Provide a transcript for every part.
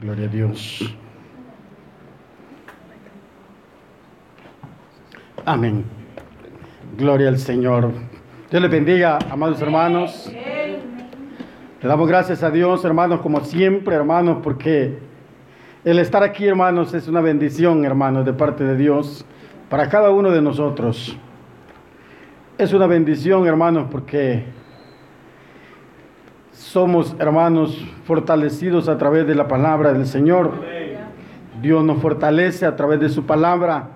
Gloria a Dios. Amén. Gloria al Señor. Dios les bendiga, amados hermanos. Le damos gracias a Dios, hermanos, como siempre, hermanos, porque el estar aquí, hermanos, es una bendición, hermanos, de parte de Dios para cada uno de nosotros. Es una bendición, hermanos, porque somos, hermanos, fortalecidos a través de la palabra del Señor. Dios nos fortalece a través de su palabra.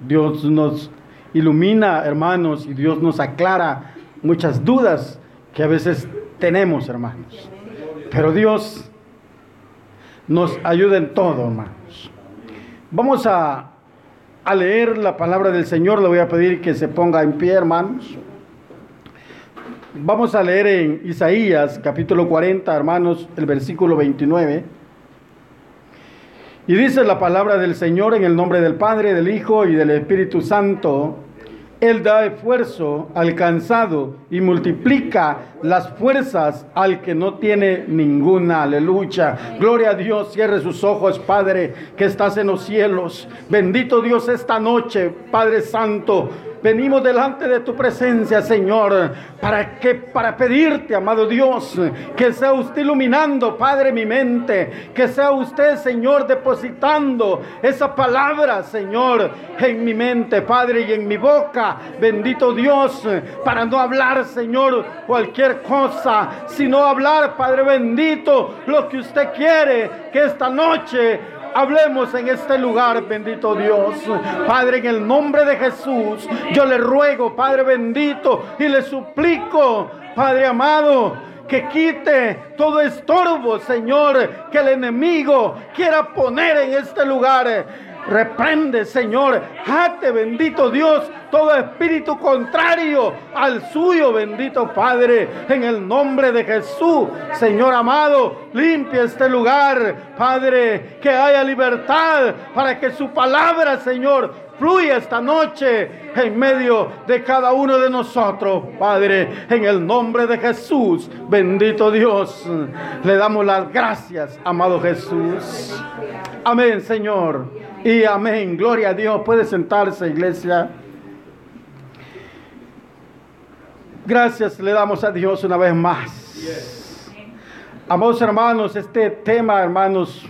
Dios nos ilumina, hermanos, y Dios nos aclara muchas dudas que a veces tenemos, hermanos. Pero Dios nos ayuda en todo, hermanos. Vamos a, a leer la palabra del Señor. Le voy a pedir que se ponga en pie, hermanos. Vamos a leer en Isaías capítulo 40, hermanos, el versículo 29. Y dice la palabra del Señor en el nombre del Padre, del Hijo y del Espíritu Santo. Él da esfuerzo al cansado y multiplica las fuerzas al que no tiene ninguna. Aleluya. Gloria a Dios. Cierre sus ojos, Padre, que estás en los cielos. Bendito Dios esta noche, Padre Santo. Venimos delante de tu presencia, Señor, para que para pedirte, amado Dios, que sea usted iluminando, Padre, mi mente, que sea usted, Señor, depositando esa palabra, Señor, en mi mente, Padre, y en mi boca. Bendito Dios, para no hablar, Señor, cualquier cosa, sino hablar, Padre bendito, lo que usted quiere que esta noche hablemos en este lugar, bendito Dios. Padre, en el nombre de Jesús, yo le ruego, Padre bendito, y le suplico, Padre amado, que quite todo estorbo, Señor, que el enemigo quiera poner en este lugar. Reprende, Señor, jate, bendito Dios, todo espíritu contrario al suyo, bendito Padre, en el nombre de Jesús. Señor amado, limpia este lugar, Padre, que haya libertad para que su palabra, Señor, fluya esta noche en medio de cada uno de nosotros, Padre, en el nombre de Jesús. Bendito Dios, le damos las gracias, amado Jesús. Amén, Señor. Y amén. Gloria a Dios. Puede sentarse, iglesia. Gracias le damos a Dios una vez más. Amados hermanos, este tema, hermanos,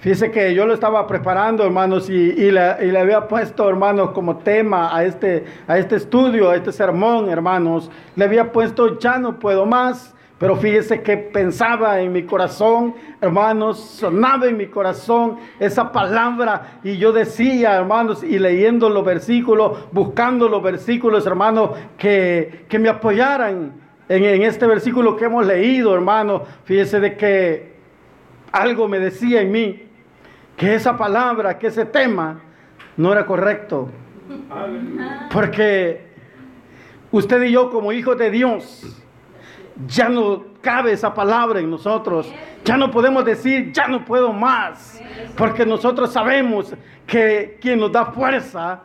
fíjese que yo lo estaba preparando, hermanos, y, le, y, le, había puesto, hermanos, como tema a este, a este estudio, a este sermón, hermanos. Le había puesto, ya no puedo más. Pero fíjese que pensaba en mi corazón, hermanos, sonaba en mi corazón esa palabra y yo decía, hermanos, y leyendo los versículos, buscando los versículos, hermanos, que, que me apoyaran en, en, este versículo que hemos leído, hermanos. Fíjese de que algo me decía en mí, que esa palabra, que ese tema no era correcto. Porque usted y yo como hijos de Dios, ya no cabe esa palabra en nosotros. Ya no podemos decir, ya no puedo más. Porque nosotros sabemos que quien nos da fuerza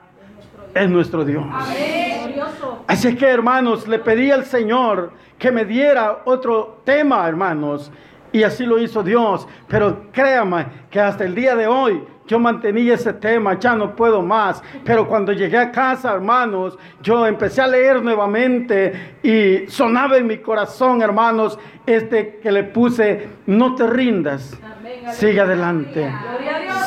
es nuestro Dios. Así que hermanos, le pedí al Señor que me diera otro tema, hermanos. Y así lo hizo Dios. Pero créame que hasta el día de hoy yo mantenía ese tema, ya no puedo más. Pero cuando llegué a casa, hermanos, yo empecé a leer nuevamente y sonaba en mi corazón, hermanos, este que le puse, no te rindas, sigue adelante.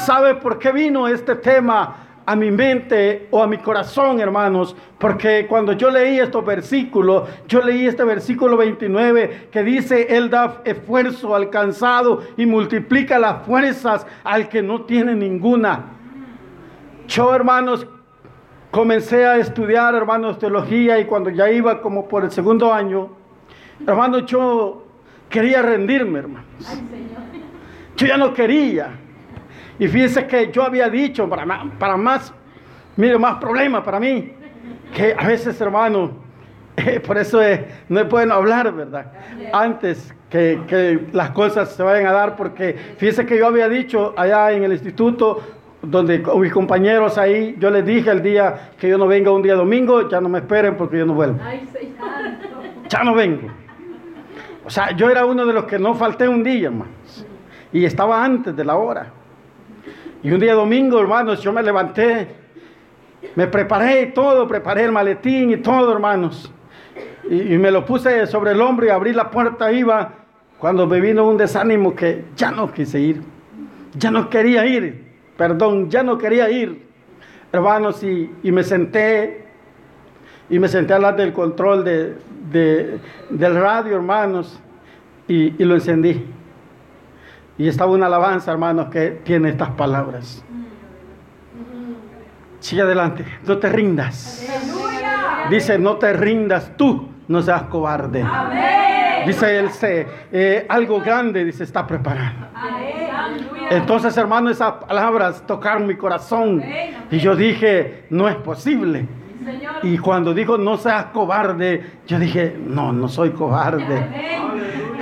¿Sabe por qué vino este tema? A mi mente o a mi corazón, hermanos, porque cuando yo leí estos versículos, yo leí este versículo 29 que dice, Él da esfuerzo al cansado y multiplica las fuerzas al que no tiene ninguna. Yo, hermanos, comencé a estudiar, hermanos, teología y cuando ya iba como por el segundo año, hermanos, yo quería rendirme, hermanos. Yo ya no quería. Y fíjese que yo había dicho, para más, para más mire, más problemas para mí, que a veces, hermano, eh, por eso no es bueno hablar, ¿verdad? Antes que, que, las cosas se vayan a dar, porque fíjese que yo había dicho allá en el instituto, donde con mis compañeros ahí, yo les dije el día que yo no venga un día domingo, ya no me esperen porque yo no vuelvo. ya no vengo. O sea, yo era uno de los que no falté un día, hermanos. Y estaba antes de la hora. Y un día domingo, hermanos, yo me levanté, me preparé todo, preparé el maletín y todo, hermanos. Y, y me lo puse sobre el hombro y abrí la puerta, iba, cuando me vino un desánimo que ya no quise ir. Ya no quería ir, perdón, ya no quería ir, hermanos, y, y me senté, y me senté al lado del control de, de- del radio, hermanos, y, y lo encendí. Y estaba una alabanza, hermanos, que tiene estas palabras. Sigue adelante, no te rindas. Dice, no te rindas tú, no seas cobarde. Dice él, se, eh, algo grande, dice, está preparado. Entonces, hermano, esas palabras tocaron mi corazón. Y yo dije, no es posible. Y cuando dijo, no seas cobarde, yo dije, no, no soy cobarde.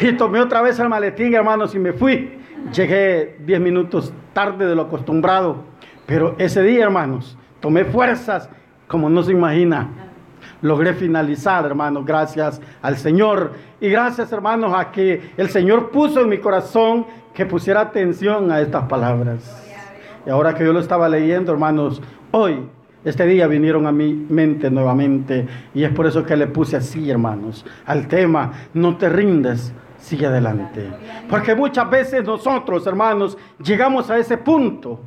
Y tomé otra vez el maletín, hermanos, y me fui. Llegué 10 minutos tarde de lo acostumbrado. Pero ese día, hermanos, tomé fuerzas como no se imagina. Logré finalizar, hermanos, gracias al Señor. Y gracias, hermanos, a que el Señor puso en mi corazón que pusiera atención a estas palabras. Y ahora que yo lo estaba leyendo, hermanos, hoy, este día vinieron a mi mente nuevamente. Y es por eso que le puse así, hermanos, al tema, no te rindes, sigue adelante. Porque muchas veces nosotros, hermanos, llegamos a ese punto.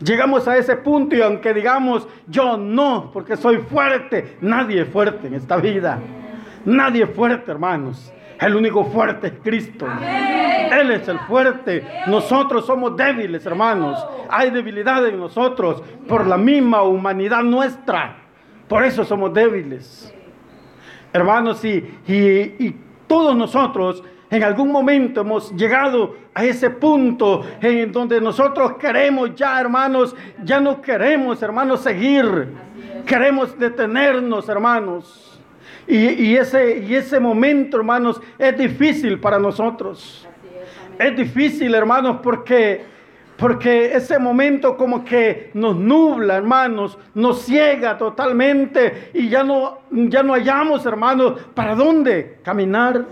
Llegamos a ese punto y aunque digamos yo no, porque soy fuerte, nadie es fuerte en esta vida. Nadie es fuerte, hermanos. El único fuerte es Cristo. Él es el fuerte. Nosotros somos débiles, hermanos. Hay debilidad en nosotros por la misma humanidad nuestra. Por eso somos débiles. Hermanos, y, y, y todos nosotros en algún momento hemos llegado a ese punto en donde nosotros queremos ya, hermanos, ya no queremos, hermanos, seguir. Queremos detenernos, hermanos. Y, ese, y ese momento, hermanos, es difícil para nosotros. Es difícil, hermanos, porque, porque ese momento como que nos nubla, hermanos, nos ciega totalmente y ya no, ya no hallamos, hermanos, para dónde caminar.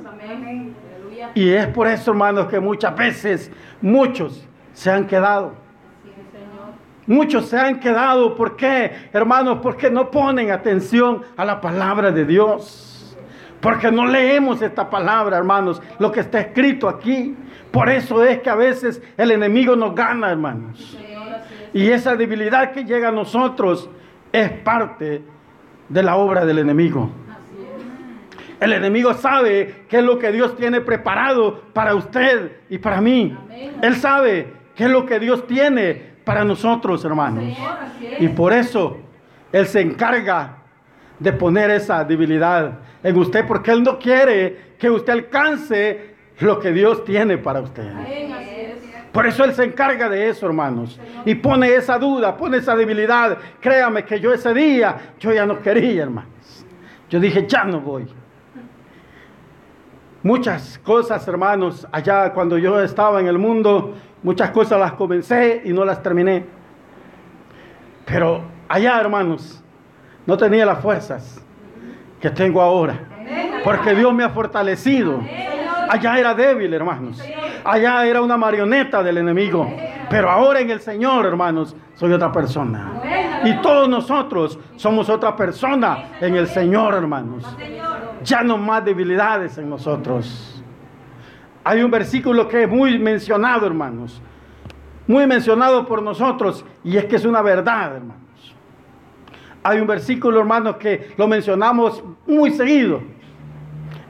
Y es por eso, hermanos, que muchas veces muchos se han quedado. Muchos se han quedado. ¿Por qué, hermanos? Porque no ponen atención a la palabra de Dios. Porque no leemos esta palabra, hermanos, lo que está escrito aquí. Por eso es que a veces el enemigo nos gana, hermanos. Y esa debilidad que llega a nosotros es parte de la obra del enemigo. El enemigo sabe qué es lo que Dios tiene preparado para usted y para mí. Él sabe qué es lo que Dios tiene para nosotros, hermanos. Y por eso Él se encarga de poner esa debilidad en usted, porque Él no quiere que usted alcance lo que Dios tiene para usted. Por eso Él se encarga de eso, hermanos. Y pone esa duda, pone esa debilidad. Créame que yo ese día, yo ya no quería, hermanos. Yo dije, ya no voy. Muchas cosas, hermanos, allá cuando yo estaba en el mundo, muchas cosas las comencé y no las terminé. Pero allá, hermanos, no tenía las fuerzas que tengo ahora. Porque Dios me ha fortalecido. Allá era débil, hermanos. Allá era una marioneta del enemigo. Pero ahora en el Señor, hermanos, soy otra persona. Y todos nosotros somos otra persona en el Señor, hermanos. Ya no más debilidades en nosotros. Hay un versículo que es muy mencionado, hermanos. Muy mencionado por nosotros. Y es que es una verdad, hermanos. Hay un versículo, hermanos, que lo mencionamos muy seguido.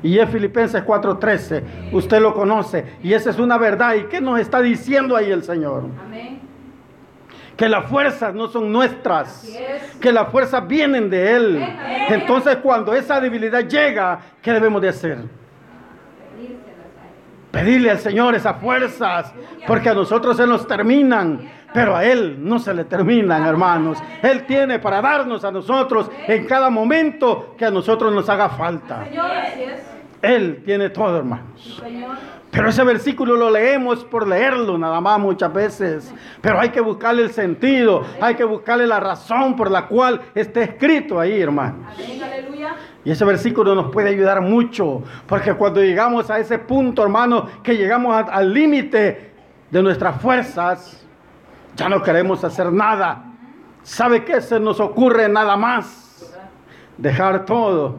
Y es Filipenses 4:13. Usted lo conoce. Y esa es una verdad. ¿Y qué nos está diciendo ahí el Señor? Amén. Que las fuerzas no son nuestras. Que las fuerzas vienen de Él. Entonces cuando esa debilidad llega, ¿qué debemos de hacer? Pedirle al Señor esas fuerzas. Porque a nosotros se nos terminan. Pero a Él no se le terminan, hermanos. Él tiene para darnos a nosotros en cada momento que a nosotros nos haga falta. Él tiene todo, hermanos. Pero ese versículo lo leemos por leerlo nada más muchas veces. Pero hay que buscarle el sentido, hay que buscarle la razón por la cual está escrito ahí, hermanos. Y ese versículo nos puede ayudar mucho, porque cuando llegamos a ese punto, hermano, que llegamos al límite de nuestras fuerzas, ya no queremos hacer nada. ¿Sabe qué se nos ocurre nada más? Dejar todo,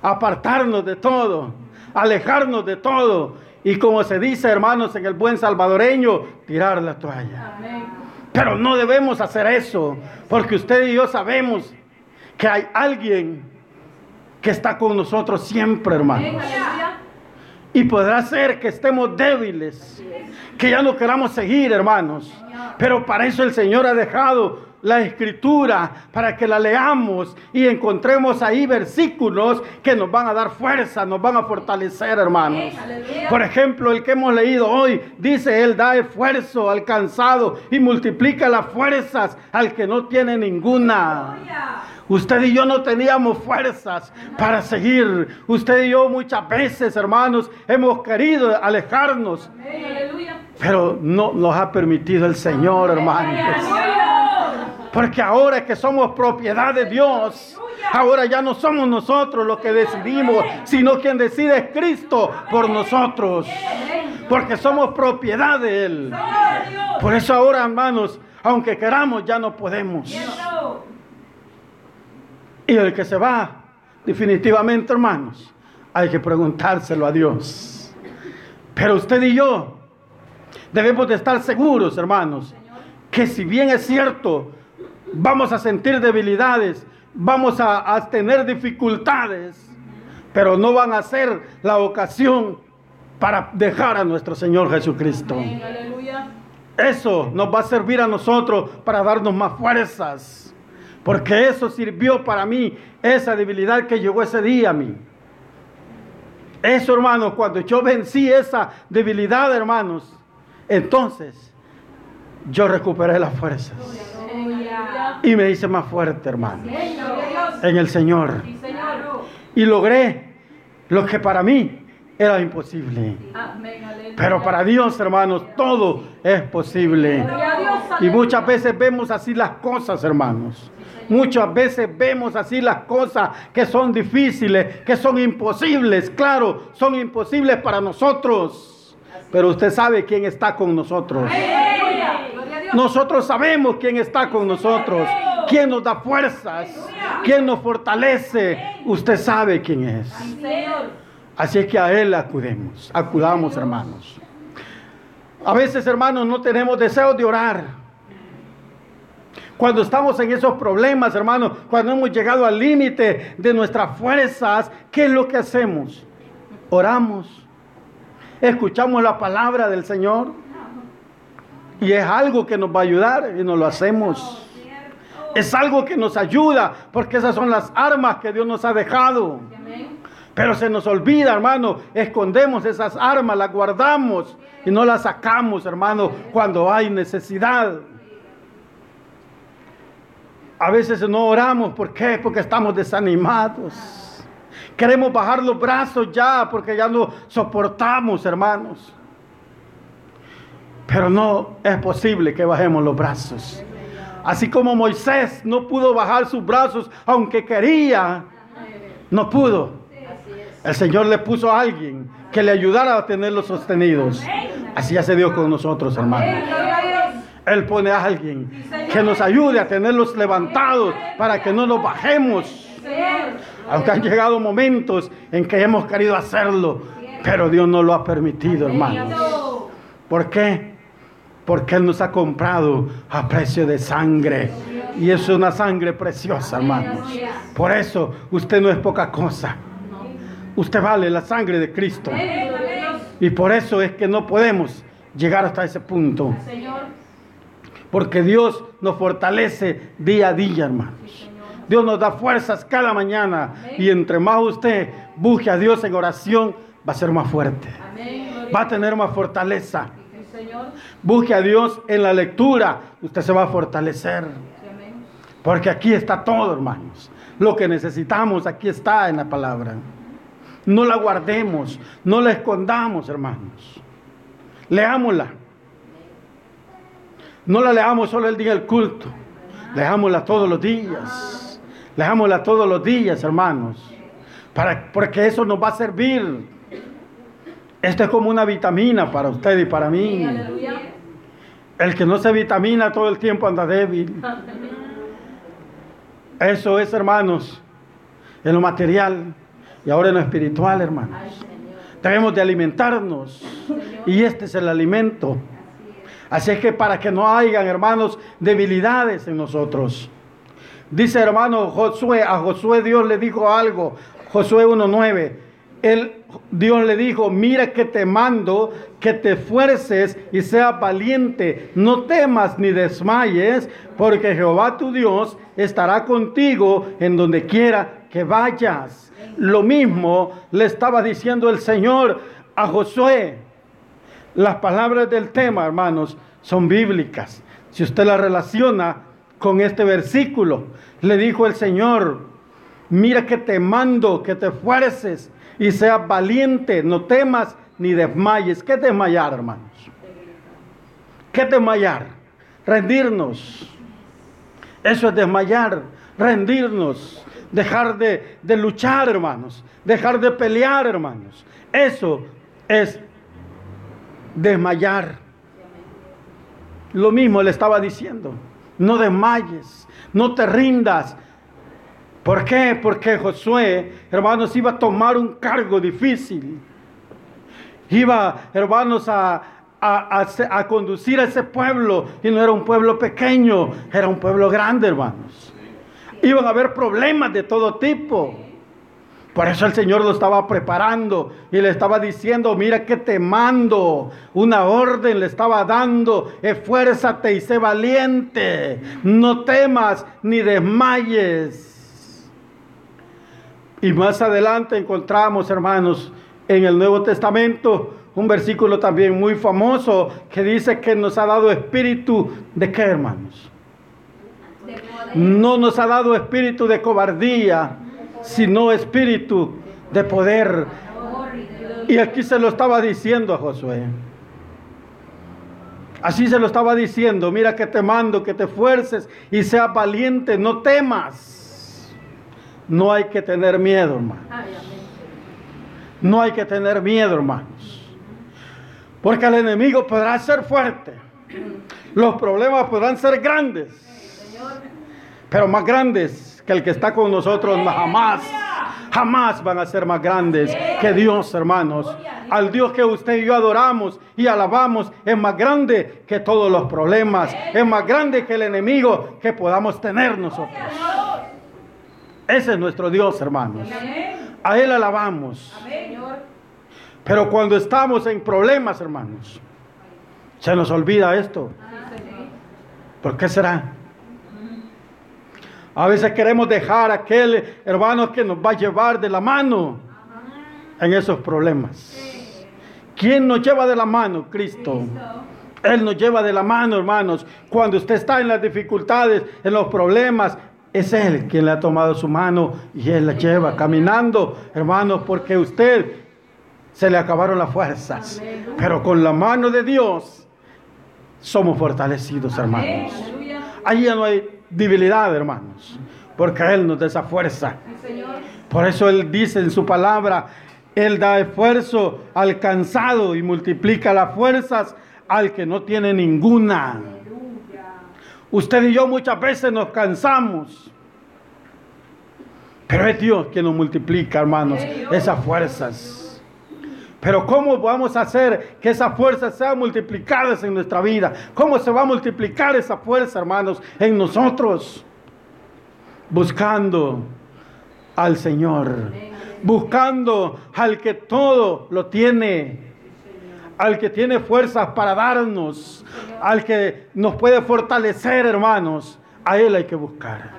apartarnos de todo, alejarnos de todo. Y como se dice, hermanos, en el buen salvadoreño, tirar la toalla. Pero no debemos hacer eso, porque usted y yo sabemos que hay alguien que está con nosotros siempre, hermanos. Y podrá ser que estemos débiles, que ya no queramos seguir, hermanos. Pero para eso el Señor ha dejado la escritura para que la leamos y encontremos ahí versículos que nos van a dar fuerza, nos van a fortalecer, hermanos. Por ejemplo, el que hemos leído hoy dice, Él da esfuerzo al cansado y multiplica las fuerzas al que no tiene ninguna. Usted y yo no teníamos fuerzas para seguir. Usted y yo muchas veces, hermanos, hemos querido alejarnos. Pero no nos ha permitido el Señor, hermanos. Porque ahora que somos propiedad de Dios, ahora ya no somos nosotros los que decidimos, sino quien decide es Cristo por nosotros. Porque somos propiedad de Él. Por eso ahora, hermanos, aunque queramos, ya no podemos. Y el que se va, definitivamente, hermanos, hay que preguntárselo a Dios. Pero usted y yo debemos de estar seguros, hermanos, que si bien es cierto, vamos a sentir debilidades, vamos a, tener dificultades, pero no van a ser la ocasión para dejar a nuestro Señor Jesucristo. Eso nos va a servir a nosotros para darnos más fuerzas porque eso sirvió para mí, esa debilidad que llegó ese día a mí. Eso, hermanos, cuando yo vencí esa debilidad, hermanos, entonces yo recuperé las fuerzas. Y me hice más fuerte, hermano. En el Señor. Y logré lo que para mí era imposible. Pero para Dios, hermanos, todo es posible. Y muchas veces vemos así las cosas, hermanos. Muchas veces vemos así las cosas que son difíciles, que son imposibles. Claro, son imposibles para nosotros. Pero usted sabe quién está con nosotros. Nosotros sabemos quién está con nosotros, quién nos da fuerzas, quién nos fortalece. Usted sabe quién es. Así es que a Él acudemos, acudamos hermanos. A veces hermanos no tenemos deseo de orar. Cuando estamos en esos problemas, hermanos, cuando hemos llegado al límite de nuestras fuerzas, ¿qué es lo que hacemos? Oramos, escuchamos la palabra del Señor y es algo que nos va a ayudar y nos lo hacemos. Es algo que nos ayuda porque esas son las armas que Dios nos ha dejado. Pero se nos olvida, hermano, escondemos esas armas, las guardamos y no las sacamos, hermano, cuando hay necesidad. A veces no oramos, ¿por qué? Porque estamos desanimados. Queremos bajar los brazos ya porque ya no soportamos, hermanos. Pero no es posible que bajemos los brazos. Así como Moisés no pudo bajar sus brazos aunque quería, no pudo. El Señor le puso a alguien que le ayudara a tenerlos sostenidos. Así hace Dios con nosotros, hermanos. Él pone a alguien que nos ayude a tenerlos levantados para que no nos bajemos. Aunque han llegado momentos en que hemos querido hacerlo, pero Dios no lo ha permitido, hermanos. ¿Por qué? Porque Él nos ha comprado a precio de sangre. Y es una sangre preciosa, hermanos. Por eso usted no es poca cosa. Usted vale la sangre de Cristo. Y por eso es que no podemos llegar hasta ese punto. Porque Dios nos fortalece día a día, hermanos. Dios nos da fuerzas cada mañana. Y entre más usted busque a Dios en oración, va a ser más fuerte. Va a tener más fortaleza. Busque a Dios en la lectura, usted se va a fortalecer. Porque aquí está todo, hermanos. Lo que necesitamos aquí está en la palabra. No la guardemos, no la escondamos, hermanos. Leámosla. No la leamos solo el día del culto. Leámosla todos los días. Leámosla todos los días, hermanos. Para, porque eso nos va a servir. Esto es como una vitamina para usted y para mí. El que no se vitamina todo el tiempo anda débil. Eso es, hermanos, en lo material y ahora en lo espiritual, hermanos. Debemos de alimentarnos y este es el alimento. Así es que para que no hayan, hermanos, debilidades en nosotros. Dice hermano Josué, a Josué Dios le dijo algo, Josué 1.9. Él, Dios le dijo, mira que te mando que te esfuerces y seas valiente, no temas ni desmayes, porque Jehová tu Dios estará contigo en donde quiera que vayas. Lo mismo le estaba diciendo el Señor a Josué. Las palabras del tema, hermanos, son bíblicas. Si usted la relaciona con este versículo, le dijo el Señor, mira que te mando, que te esfuerces y seas valiente, no temas ni desmayes. ¿Qué desmayar, hermanos? ¿Qué desmayar? Rendirnos. Eso es desmayar, rendirnos, dejar de, de luchar, hermanos, dejar de pelear, hermanos. Eso es desmayar. Lo mismo le estaba diciendo. No desmayes, no te rindas. ¿Por qué? Porque Josué, hermanos, iba a tomar un cargo difícil. Iba, hermanos, a, a, a, conducir a ese pueblo. Y no era un pueblo pequeño, era un pueblo grande, hermanos. Iban a haber problemas de todo tipo. Por eso el Señor lo estaba preparando y le estaba diciendo, mira que te mando, una orden le estaba dando, esfuérzate y sé valiente, no temas ni desmayes. Y más adelante encontramos, hermanos, en el Nuevo Testamento, un versículo también muy famoso que dice que nos ha dado espíritu de qué, hermanos? No nos ha dado espíritu de cobardía, sino espíritu de poder. Y aquí se lo estaba diciendo a Josué. Así se lo estaba diciendo, mira que te mando, que te fuerces y seas valiente, no temas. No hay que tener miedo, hermano. No hay que tener miedo, hermanos. Porque el enemigo podrá ser fuerte. Los problemas podrán ser grandes. Pero más grandes que el que está con nosotros jamás. Jamás van a ser más grandes que Dios, hermanos. Al Dios que usted y yo adoramos y alabamos es más grande que todos los problemas. Es más grande que el enemigo que podamos tener nosotros. Ese es nuestro Dios, hermanos. A Él alabamos. Pero cuando estamos en problemas, hermanos, se nos olvida esto. ¿Por qué será? A veces queremos dejar a aquel hermano que nos va a llevar de la mano en esos problemas. ¿Quién nos lleva de la mano? Cristo. Él nos lleva de la mano, hermanos. Cuando usted está en las dificultades, en los problemas, es Él quien le ha tomado su mano y Él la lleva caminando, hermanos, porque usted se le acabaron las fuerzas. Pero con la mano de Dios somos fortalecidos, hermanos. Ahí ya no hay debilidad, hermanos, porque Él nos da esa fuerza. Por eso Él dice en su palabra, Él da esfuerzo al cansado y multiplica las fuerzas al que no tiene ninguna. Usted y yo muchas veces nos cansamos. Pero es Dios quien nos multiplica, hermanos, esas fuerzas. Pero ¿cómo vamos a hacer que esas fuerzas sean multiplicadas en nuestra vida? ¿Cómo se va a multiplicar esa fuerza, hermanos, en nosotros? Buscando al Señor. Buscando al que todo lo tiene al que tiene fuerzas para darnos, al que nos puede fortalecer, hermanos, a Él hay que buscar.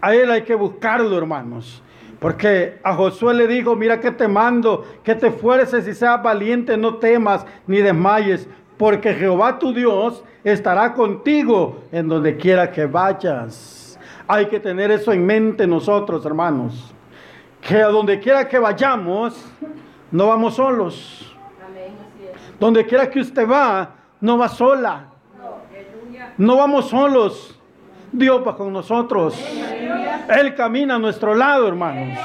A Él hay que buscarlo, hermanos. Porque a Josué le dijo, mira que te mando, que te fuerces y seas valiente, no temas ni desmayes, porque Jehová tu Dios estará contigo en donde quiera que vayas. Hay que tener eso en mente nosotros, hermanos que a donde quiera que vayamos, no vamos solos. Donde quiera que usted va, no va sola. No vamos solos. Dios va con nosotros. Él camina a nuestro lado, hermanos.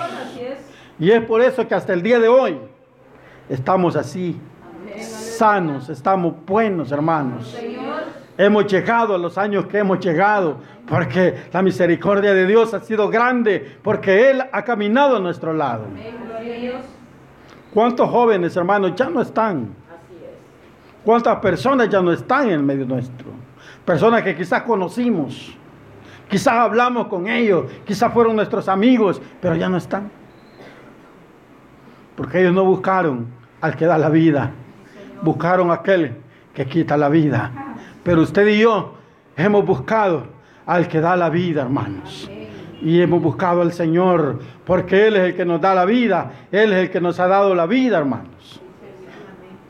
Y es por eso que hasta el día de hoy estamos así, sanos, estamos buenos, hermanos. Hemos llegado a los años que hemos llegado, porque la misericordia de Dios ha sido grande, porque Él ha caminado a nuestro lado. ¿Cuántos jóvenes, hermanos, ya no están? ¿Cuántas personas ya no están en medio nuestro? Personas que quizás conocimos, quizás hablamos con ellos, quizás fueron nuestros amigos, pero ya no están. Porque ellos no buscaron al que da la vida, buscaron a aquel que quita la vida. Pero usted y yo hemos buscado al que da la vida, hermanos. Y hemos buscado al Señor, porque Él es el que nos da la vida, Él es el que nos ha dado la vida, hermanos.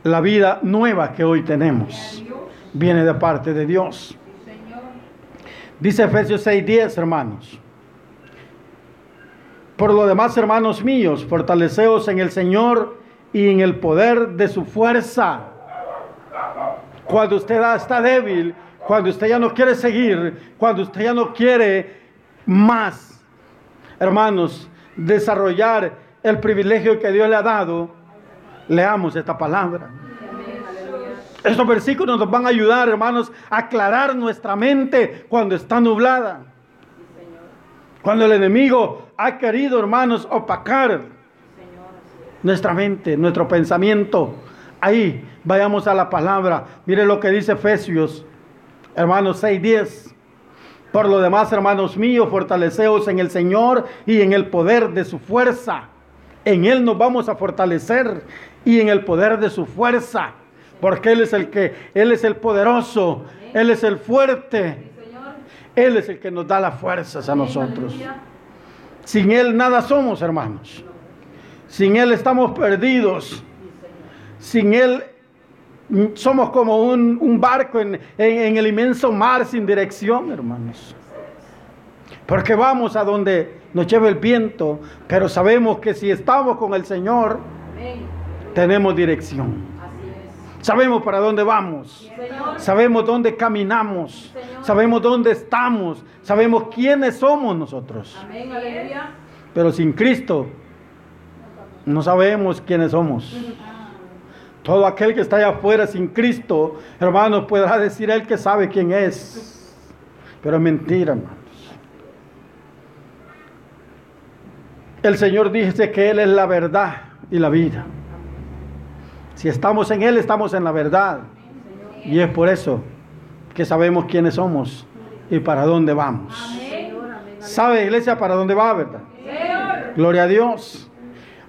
La vida nueva que hoy tenemos viene de parte de Dios. Dice Efesios 6:10, hermanos. Por lo demás, hermanos míos, fortaleceos en el Señor y en el poder de su fuerza. Cuando usted está débil, cuando usted ya no quiere seguir, cuando usted ya no quiere más, hermanos, desarrollar el privilegio que Dios le ha dado, leamos esta palabra. Estos versículos nos van a ayudar, hermanos, a aclarar nuestra mente cuando está nublada. Cuando el enemigo ha querido, hermanos, opacar nuestra mente, nuestro pensamiento. Ahí vayamos a la palabra. Mire lo que dice Efesios, hermanos 6:10. Por lo demás, hermanos míos, fortaleceos en el Señor y en el poder de su fuerza. En Él nos vamos a fortalecer y en el poder de su fuerza. Porque Él es el que, Él es el poderoso, Él es el fuerte. Él es el que nos da las fuerzas a nosotros. Sin Él nada somos, hermanos. Sin Él estamos perdidos. Sin Él somos como un, barco en, en, el inmenso mar sin dirección, hermanos. Porque vamos a donde nos lleva el viento, pero sabemos que si estamos con el Señor, tenemos dirección. Sabemos para dónde vamos. Sabemos dónde caminamos. Sabemos dónde estamos. Sabemos quiénes somos nosotros. Pero sin Cristo no sabemos quiénes somos. Todo aquel que está allá afuera sin Cristo, hermanos, podrá decir él que sabe quién es. Pero es mentira, hermanos. El Señor dice que Él es la verdad y la vida. Si estamos en Él, estamos en la verdad. Y es por eso que sabemos quiénes somos y para dónde vamos. ¿Sabe, iglesia, para dónde va, verdad? Gloria a Dios.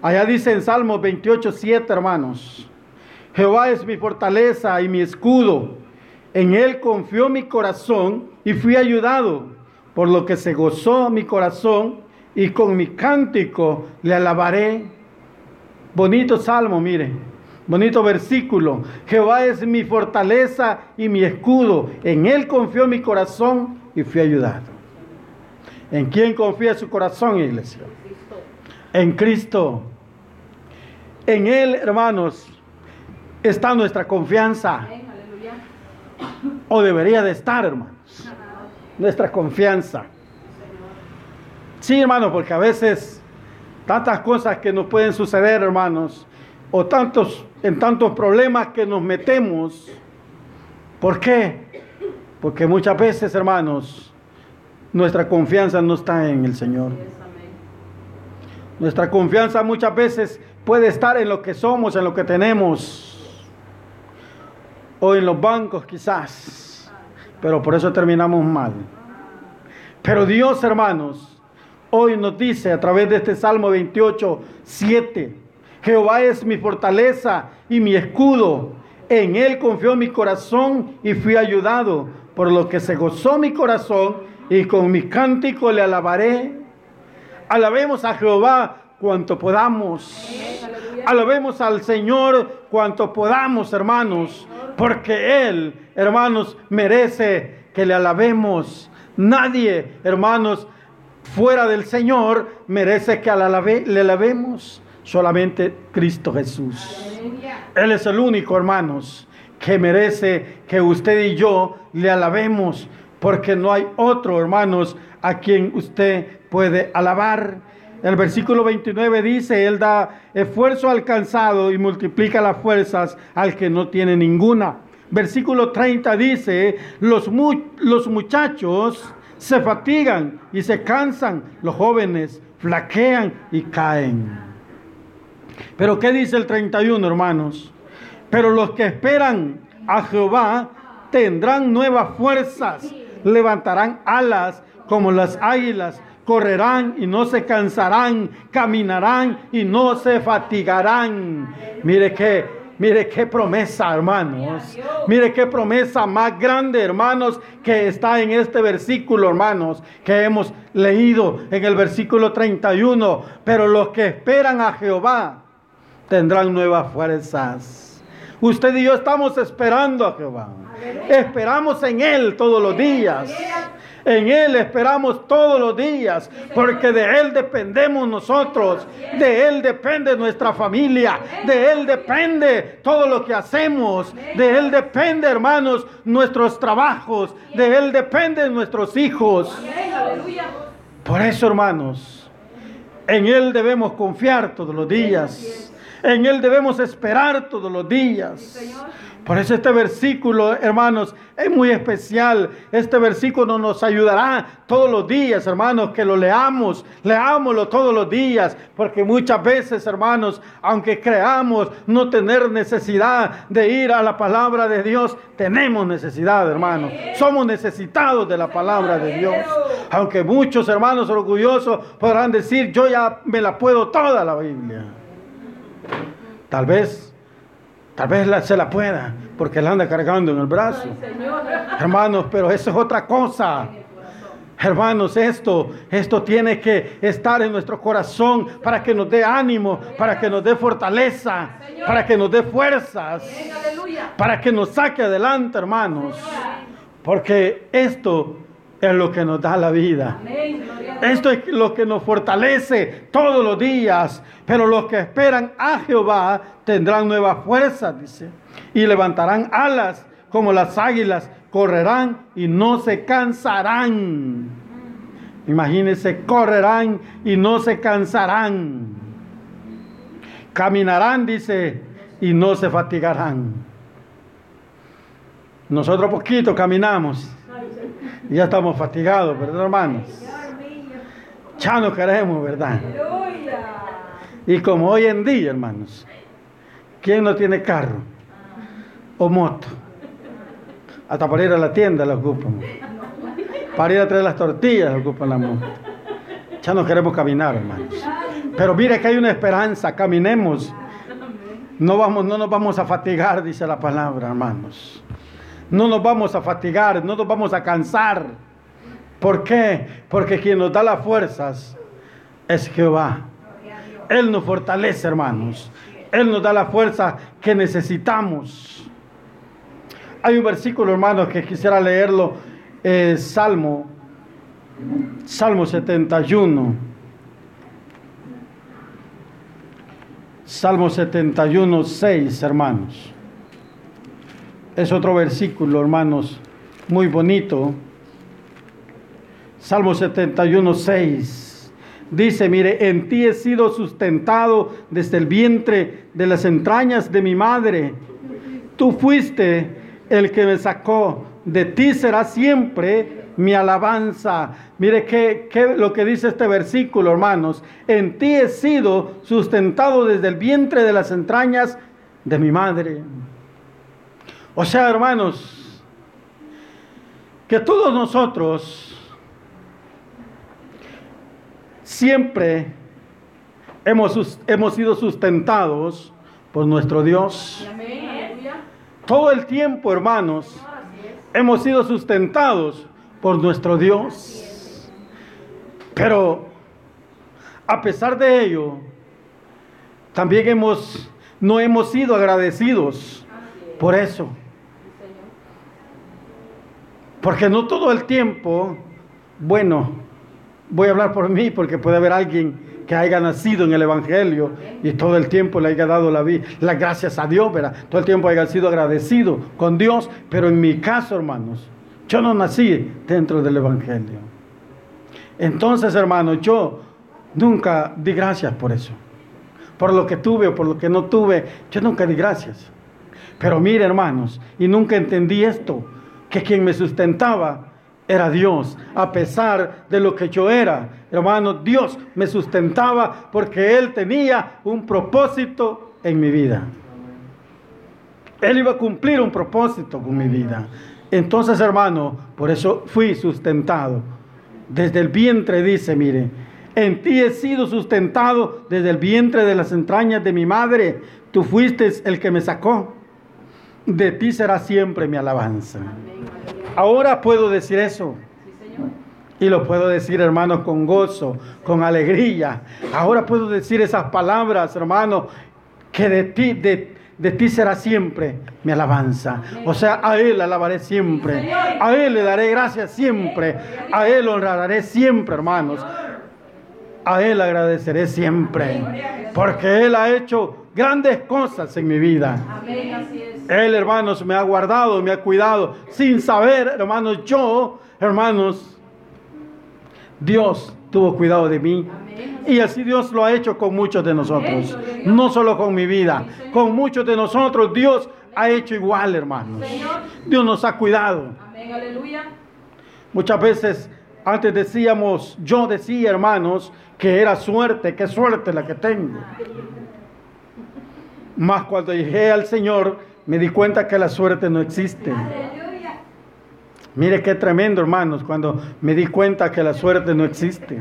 Allá dice en Salmos 28, 7, hermanos. Jehová es mi fortaleza y mi escudo. En Él confió mi corazón y fui ayudado, por lo que se gozó mi corazón y con mi cántico le alabaré. Bonito salmo, mire. Bonito versículo. Jehová es mi fortaleza y mi escudo. En Él confió mi corazón y fui ayudado. ¿En quién confía su corazón, iglesia? En Cristo. En Él, hermanos, está nuestra confianza. O debería de estar, hermanos. Nuestra confianza. Sí, hermanos, porque a veces tantas cosas que nos pueden suceder, hermanos, o tantos, en tantos problemas que nos metemos. ¿Por qué? Porque muchas veces, hermanos, nuestra confianza no está en el Señor. Nuestra confianza muchas veces puede estar en lo que somos, en lo que tenemos, o en los bancos quizás, pero por eso terminamos mal. Pero Dios, hermanos, hoy nos dice a través de este Salmo 28, 7, Jehová es mi fortaleza y mi escudo. En él confió mi corazón y fui ayudado, por lo que se gozó mi corazón y con mi cántico le alabaré. Alabemos a Jehová cuanto podamos. Alabemos al Señor cuanto podamos, hermanos, porque Él, hermanos, merece que le alabemos. Nadie, hermanos, fuera del Señor merece que le alabemos solamente Cristo Jesús. Él es el único, hermanos, que merece que usted y yo le alabemos, porque no hay otro, hermanos, a quien usted puede alabar. El versículo 29 dice, Él da esfuerzo alcanzado y multiplica las fuerzas al que no tiene ninguna. Versículo 30 dice, los, los muchachos se fatigan y se cansan, los jóvenes flaquean y caen. Pero ¿qué dice el 31, hermanos? Pero los que esperan a Jehová tendrán nuevas fuerzas, levantarán alas como las águilas correrán y no se cansarán, caminarán y no se fatigarán. Mire qué, mire qué promesa, hermanos. Mire qué promesa más grande, hermanos, que está en este versículo, hermanos, que hemos leído en el versículo 31. Pero los que esperan a Jehová tendrán nuevas fuerzas. Usted y yo estamos esperando a Jehová. Esperamos en Él todos los días. En Él esperamos todos los días, porque de Él dependemos nosotros, de Él depende nuestra familia, de Él depende todo lo que hacemos, de Él depende, hermanos, nuestros trabajos, de Él dependen nuestros hijos. Por eso, hermanos, en Él debemos confiar todos los días. En Él debemos esperar todos los días. Por eso este versículo, hermanos, es muy especial. Este versículo nos ayudará todos los días, hermanos, que lo leamos. Leámoslo todos los días, porque muchas veces, hermanos, aunque creamos no tener necesidad de ir a la palabra de Dios, tenemos necesidad, hermanos. Somos necesitados de la palabra de Dios. Aunque muchos hermanos orgullosos podrán decir, yo ya me la puedo toda la Biblia. Tal vez Tal vez se la pueda, porque la anda cargando en el brazo. Hermanos, pero eso es otra cosa. Hermanos, esto, esto tiene que estar en nuestro corazón para que nos dé ánimo, para que nos dé fortaleza, para que nos dé fuerzas, para que nos saque adelante, hermanos. Porque esto es lo que nos da la vida. Esto es lo que nos fortalece todos los días. Pero los que esperan a Jehová tendrán nuevas fuerzas, dice. Y levantarán alas como las águilas. Correrán y no se cansarán. Imagínense, correrán y no se cansarán. Caminarán, dice, y no se fatigarán. Nosotros poquito caminamos ya estamos fatigados, ¿verdad, hermanos? Ya no queremos, ¿verdad? Y como hoy en día, hermanos, ¿quién no tiene carro o moto? Hasta para ir a la tienda la ocupan. Para ir a traer las tortillas la ocupan la moto. Ya no queremos caminar, hermanos. Pero mire que hay una esperanza, caminemos. No, vamos, no nos vamos a fatigar, dice la palabra, hermanos. No nos vamos a fatigar, no nos vamos a cansar. ¿Por qué? Porque quien nos da las fuerzas es Jehová. Él nos fortalece, hermanos. Él nos da la fuerza que necesitamos. Hay un versículo, hermanos, que quisiera leerlo. Eh, Salmo, Salmo 71. Salmo 71, 6, hermanos. Es otro versículo, hermanos, muy bonito. Salmo 71, 6. Dice, mire, en ti he sido sustentado desde el vientre de las entrañas de mi madre. Tú fuiste el que me sacó. De ti será siempre mi alabanza. Mire qué, qué lo que dice este versículo, hermanos. En ti he sido sustentado desde el vientre de las entrañas de mi madre. O sea, hermanos, que todos nosotros siempre hemos, hemos sido sustentados por nuestro Dios. Todo el tiempo, hermanos, hemos sido sustentados por nuestro Dios. Pero a pesar de ello, también hemos, no hemos sido agradecidos por eso. Porque no todo el tiempo, bueno, voy a hablar por mí porque puede haber alguien que haya nacido en el Evangelio y todo el tiempo le haya dado la vida, las gracias a Dios, ¿verdad? Todo el tiempo haya sido agradecido con Dios, pero en mi caso, hermanos, yo no nací dentro del Evangelio. Entonces, hermanos, yo nunca di gracias por eso. Por lo que tuve o por lo que no tuve, yo nunca di gracias. Pero mire, hermanos, y nunca entendí esto, que quien me sustentaba era Dios, a pesar de lo que yo era. Hermano, Dios me sustentaba porque Él tenía un propósito en mi vida. Él iba a cumplir un propósito con mi vida. Entonces, hermano, por eso fui sustentado. Desde el vientre dice, mire, en ti he sido sustentado desde el vientre de las entrañas de mi madre. Tú fuiste el que me sacó. De ti será siempre mi alabanza. Ahora puedo decir eso. Y lo puedo decir, hermanos, con gozo, con alegría. Ahora puedo decir esas palabras, hermano, que de ti, de, de ti será siempre mi alabanza. O sea, a Él alabaré siempre. A Él le daré gracias siempre. A Él honraré siempre, hermanos. A Él agradeceré siempre. Porque Él ha hecho grandes cosas en mi vida. Él, hermanos, me ha guardado, me ha cuidado, sin saber, hermanos, yo, hermanos, Dios tuvo cuidado de mí. Y así Dios lo ha hecho con muchos de nosotros. No solo con mi vida, con muchos de nosotros Dios ha hecho igual, hermanos. Dios nos ha cuidado. Muchas veces antes decíamos, yo decía, hermanos, que era suerte, qué suerte la que tengo. Más cuando llegué al Señor, me di cuenta que la suerte no existe. Mire qué tremendo, hermanos, cuando me di cuenta que la suerte no existe.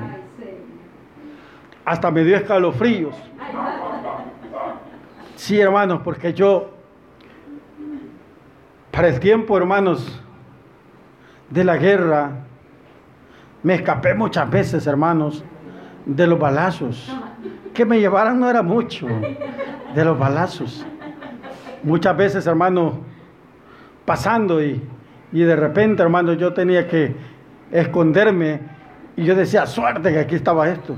Hasta me dio escalofríos. Sí, hermanos, porque yo, para el tiempo, hermanos, de la guerra, me escapé muchas veces, hermanos, de los balazos. Que me llevaran no era mucho, de los balazos muchas veces, hermano, pasando y, de repente, hermano, yo tenía que esconderme y yo decía, suerte que aquí estaba esto.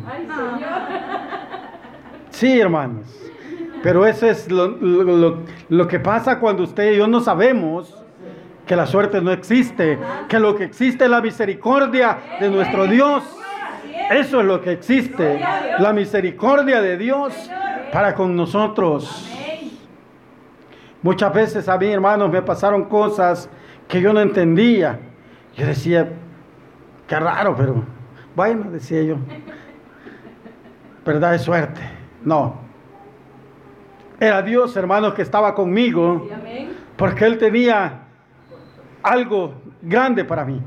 Sí, hermanos. Pero eso es lo, que pasa cuando usted y yo no sabemos que la suerte no existe, que lo que existe es la misericordia de nuestro Dios. Eso es lo que existe, la misericordia de Dios para con nosotros. Muchas veces a mí, hermanos, me pasaron cosas que yo no entendía. Yo decía, qué raro, pero bueno, decía yo, verdad es suerte. No. Era Dios, hermanos, que estaba conmigo, porque Él tenía algo grande para mí.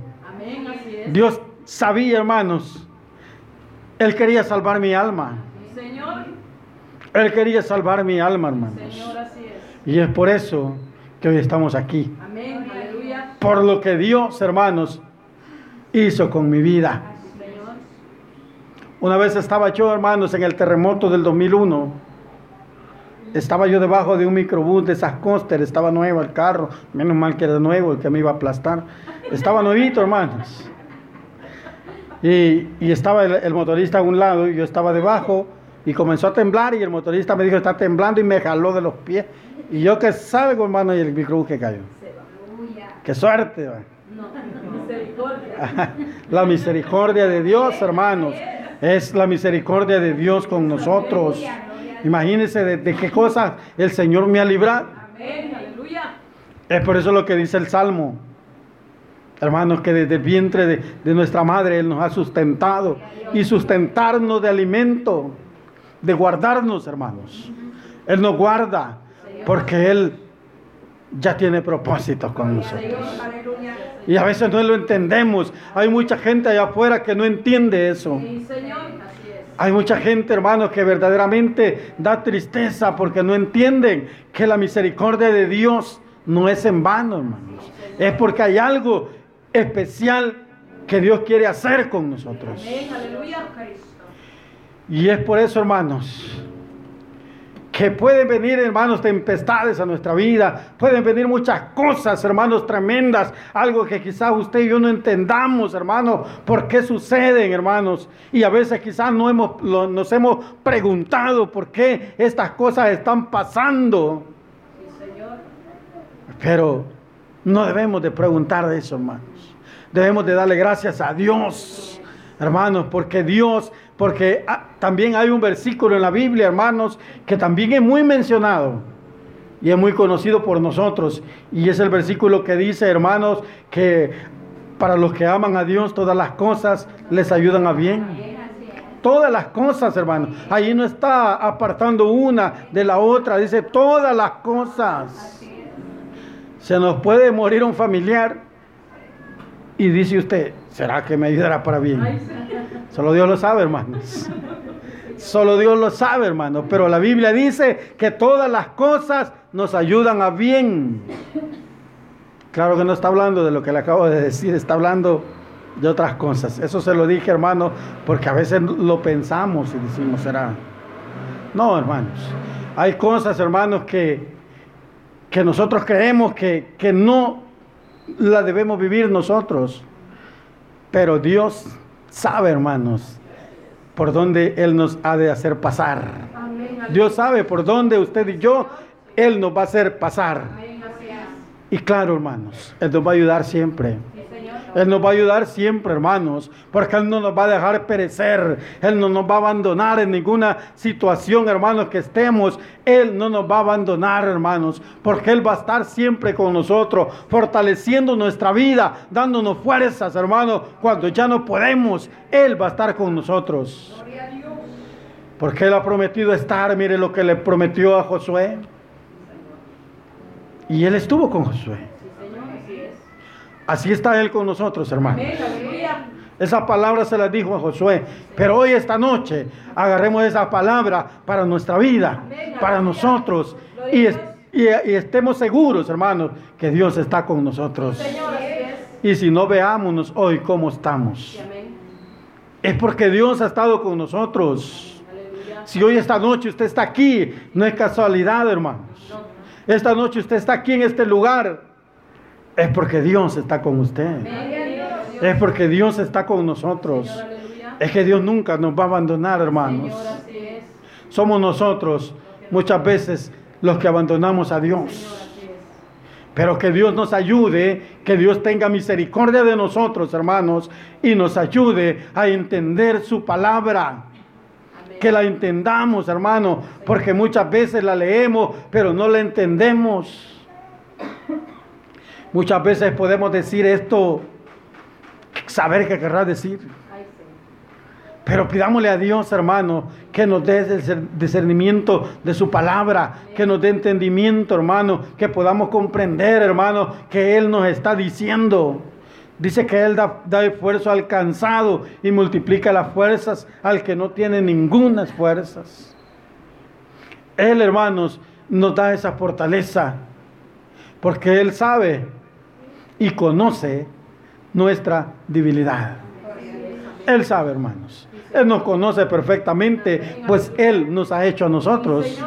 Dios sabía, hermanos, Él quería salvar mi alma. Él quería salvar mi alma, hermanos. Y es por eso que hoy estamos aquí. Amén. Por lo que Dios, hermanos, hizo con mi vida. Una vez estaba yo, hermanos, en el terremoto del 2001. Estaba yo debajo de un microbús de esas coster, estaba nuevo el carro, menos mal que era nuevo, el que me iba a aplastar. Estaba nuevito, hermanos. Y, estaba el, el, motorista a un lado y yo estaba debajo y comenzó a temblar y el motorista me dijo, está temblando y me jaló de los pies y yo que salgo, hermano, y el microbús que cayó. Qué suerte. No, misericordia. La misericordia de Dios, hermanos. Es la misericordia de Dios con nosotros. Imagínense de, qué cosas el Señor me ha librado. Es por eso lo que dice el Salmo. Hermanos, que desde el vientre de, de nuestra madre Él nos ha sustentado. Y sustentarnos de alimento. De guardarnos, hermanos. Él nos guarda porque Él ya tiene propósitos con nosotros. Y a veces no lo entendemos. Hay mucha gente allá afuera que no entiende eso. Hay mucha gente, hermanos, que verdaderamente da tristeza porque no entienden que la misericordia de Dios no es en vano, hermanos. Es porque hay algo especial que Dios quiere hacer con nosotros. Y es por eso, hermanos, que pueden venir, hermanos, tempestades a nuestra vida, pueden venir muchas cosas, hermanos, tremendas, algo que quizás usted y yo no entendamos, hermano, por qué suceden, hermanos, y a veces quizás no hemos, nos hemos preguntado por qué estas cosas están pasando. Pero no debemos de preguntar eso, hermanos. Debemos de darle gracias a Dios, hermanos, porque Dios porque ah, también hay un versículo en la Biblia, hermanos, que también es muy mencionado y es muy conocido por nosotros. Y es el versículo que dice, hermanos, que para los que aman a Dios todas las cosas les ayudan a bien. Todas las cosas, hermanos. Ahí no está apartando una de la otra, dice todas las cosas. Se nos puede morir un familiar y dice usted, ¿será que me ayudará para bien? Solo Dios lo sabe, hermanos. Solo Dios lo sabe, hermanos. Pero la Biblia dice que todas las cosas nos ayudan a bien. Claro que no está hablando de lo que le acabo de decir, está hablando de otras cosas. Eso se lo dije, hermano, porque a veces lo pensamos y decimos, será. No, hermanos. Hay cosas, hermanos, que, que nosotros creemos que, que no la debemos vivir nosotros. Pero Dios sabe, hermanos, por dónde Él nos ha de hacer pasar. Dios sabe por dónde usted y yo, Él nos va a hacer pasar. Y claro, hermanos, Él nos va a ayudar siempre. Él nos va a ayudar siempre, hermanos, porque Él no nos va a dejar perecer. Él no nos va a abandonar en ninguna situación, hermanos, que estemos. Él no nos va a abandonar, hermanos, porque Él va a estar siempre con nosotros, fortaleciendo nuestra vida, dándonos fuerzas, hermanos, cuando ya no podemos. Él va a estar con nosotros. Porque Él ha prometido estar, mire lo que le prometió a Josué. Y Él estuvo con Josué. Así está Él con nosotros, hermanos. Esa palabra se la dijo a Josué. Pero hoy, esta noche, agarremos esa palabra para nuestra vida, para nosotros. Y, estemos seguros, hermanos, que Dios está con nosotros. Y si no veámonos hoy cómo estamos. Es porque Dios ha estado con nosotros. Si hoy, esta noche, usted está aquí, no es casualidad, hermanos. Esta noche usted está aquí en este lugar es porque Dios está con usted. Es porque Dios está con nosotros. Es que Dios nunca nos va a abandonar, hermanos. Somos nosotros muchas veces los que abandonamos a Dios. Pero que Dios nos ayude, que Dios tenga misericordia de nosotros, hermanos, y nos ayude a entender su palabra. Que la entendamos, hermano, porque muchas veces la leemos, pero no la entendemos. Muchas veces podemos decir esto, saber qué querrá decir. Pero pidámosle a Dios, hermano, que nos dé el discernimiento de su palabra, que nos dé entendimiento, hermano, que podamos comprender, hermano, que Él nos está diciendo. Dice que Él da, da esfuerzo al cansado y multiplica las fuerzas al que no tiene ninguna fuerzas. Él, hermanos, nos da esa fortaleza, porque Él sabe y conoce nuestra debilidad. Él sabe, hermanos. Él nos conoce perfectamente, pues Él nos ha hecho a nosotros.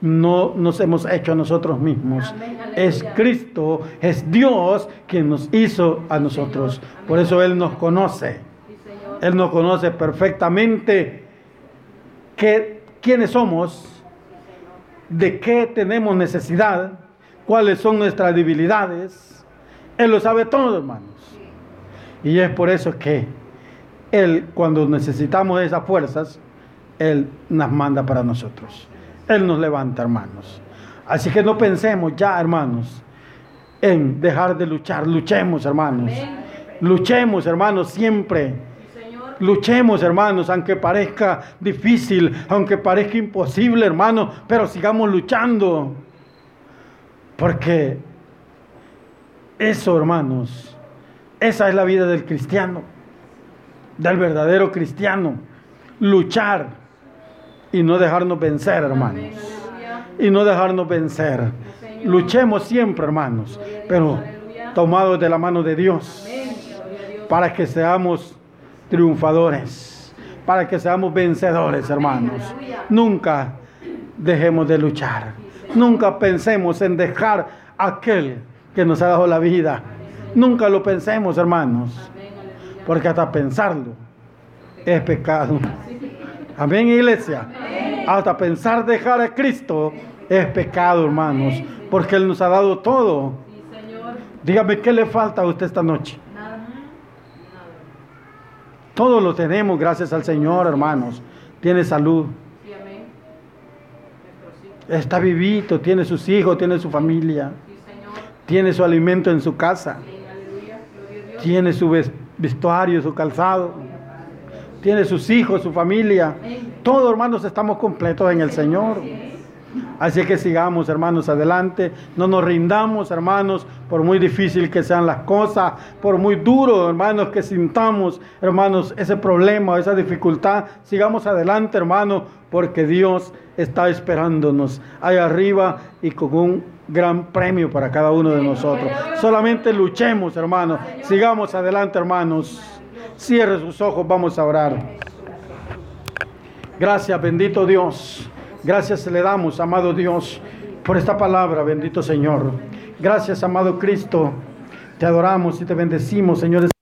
No nos hemos hecho a nosotros mismos. Es Cristo, es Dios quien nos hizo a nosotros. Por eso Él nos conoce. Él nos conoce perfectamente que, quiénes somos, de qué tenemos necesidad, cuáles son nuestras debilidades él lo sabe todo, hermanos. Y es por eso que Él, cuando necesitamos esas fuerzas, Él nos manda para nosotros. Él nos levanta, hermanos. Así que no pensemos ya, hermanos, en dejar de luchar. Luchemos, hermanos. Luchemos, hermanos, siempre. Luchemos, hermanos, aunque parezca difícil, aunque parezca imposible, hermanos, pero sigamos luchando. Porque eso, hermanos, esa es la vida del cristiano, del verdadero cristiano. Luchar y no dejarnos vencer, hermanos. Y no dejarnos vencer. Luchemos siempre, hermanos, pero tomados de la mano de Dios, para que seamos triunfadores, para que seamos vencedores, hermanos. Nunca dejemos de luchar. Nunca pensemos en dejar aquel que nos ha dado la vida. Nunca lo pensemos, hermanos, porque hasta pensarlo es pecado. Amén, iglesia. Hasta pensar dejar a Cristo es pecado, hermanos, porque Él nos ha dado todo. Dígame, ¿qué le falta a usted esta noche? Todo lo tenemos gracias al Señor, hermanos. Tiene salud. Está vivito, tiene sus hijos, tiene su familia. Tiene su alimento en su casa. Tiene su vestuario, su calzado. Tiene sus hijos, su familia. Todos, hermanos, estamos completos en el Señor. Así que sigamos, hermanos, adelante. No nos rindamos, hermanos, por muy difícil que sean las cosas, por muy duro, hermanos, que sintamos, hermanos, ese problema, esa dificultad. Sigamos adelante, hermanos, porque Dios está esperándonos ahí arriba y con un gran premio para cada uno de nosotros. Solamente luchemos, hermanos. Sigamos adelante, hermanos. Cierre sus ojos, vamos a orar. Gracias, bendito Dios. Gracias le damos, amado Dios, por esta palabra, bendito Señor. Gracias, amado Cristo. Te adoramos y te bendecimos, Señor.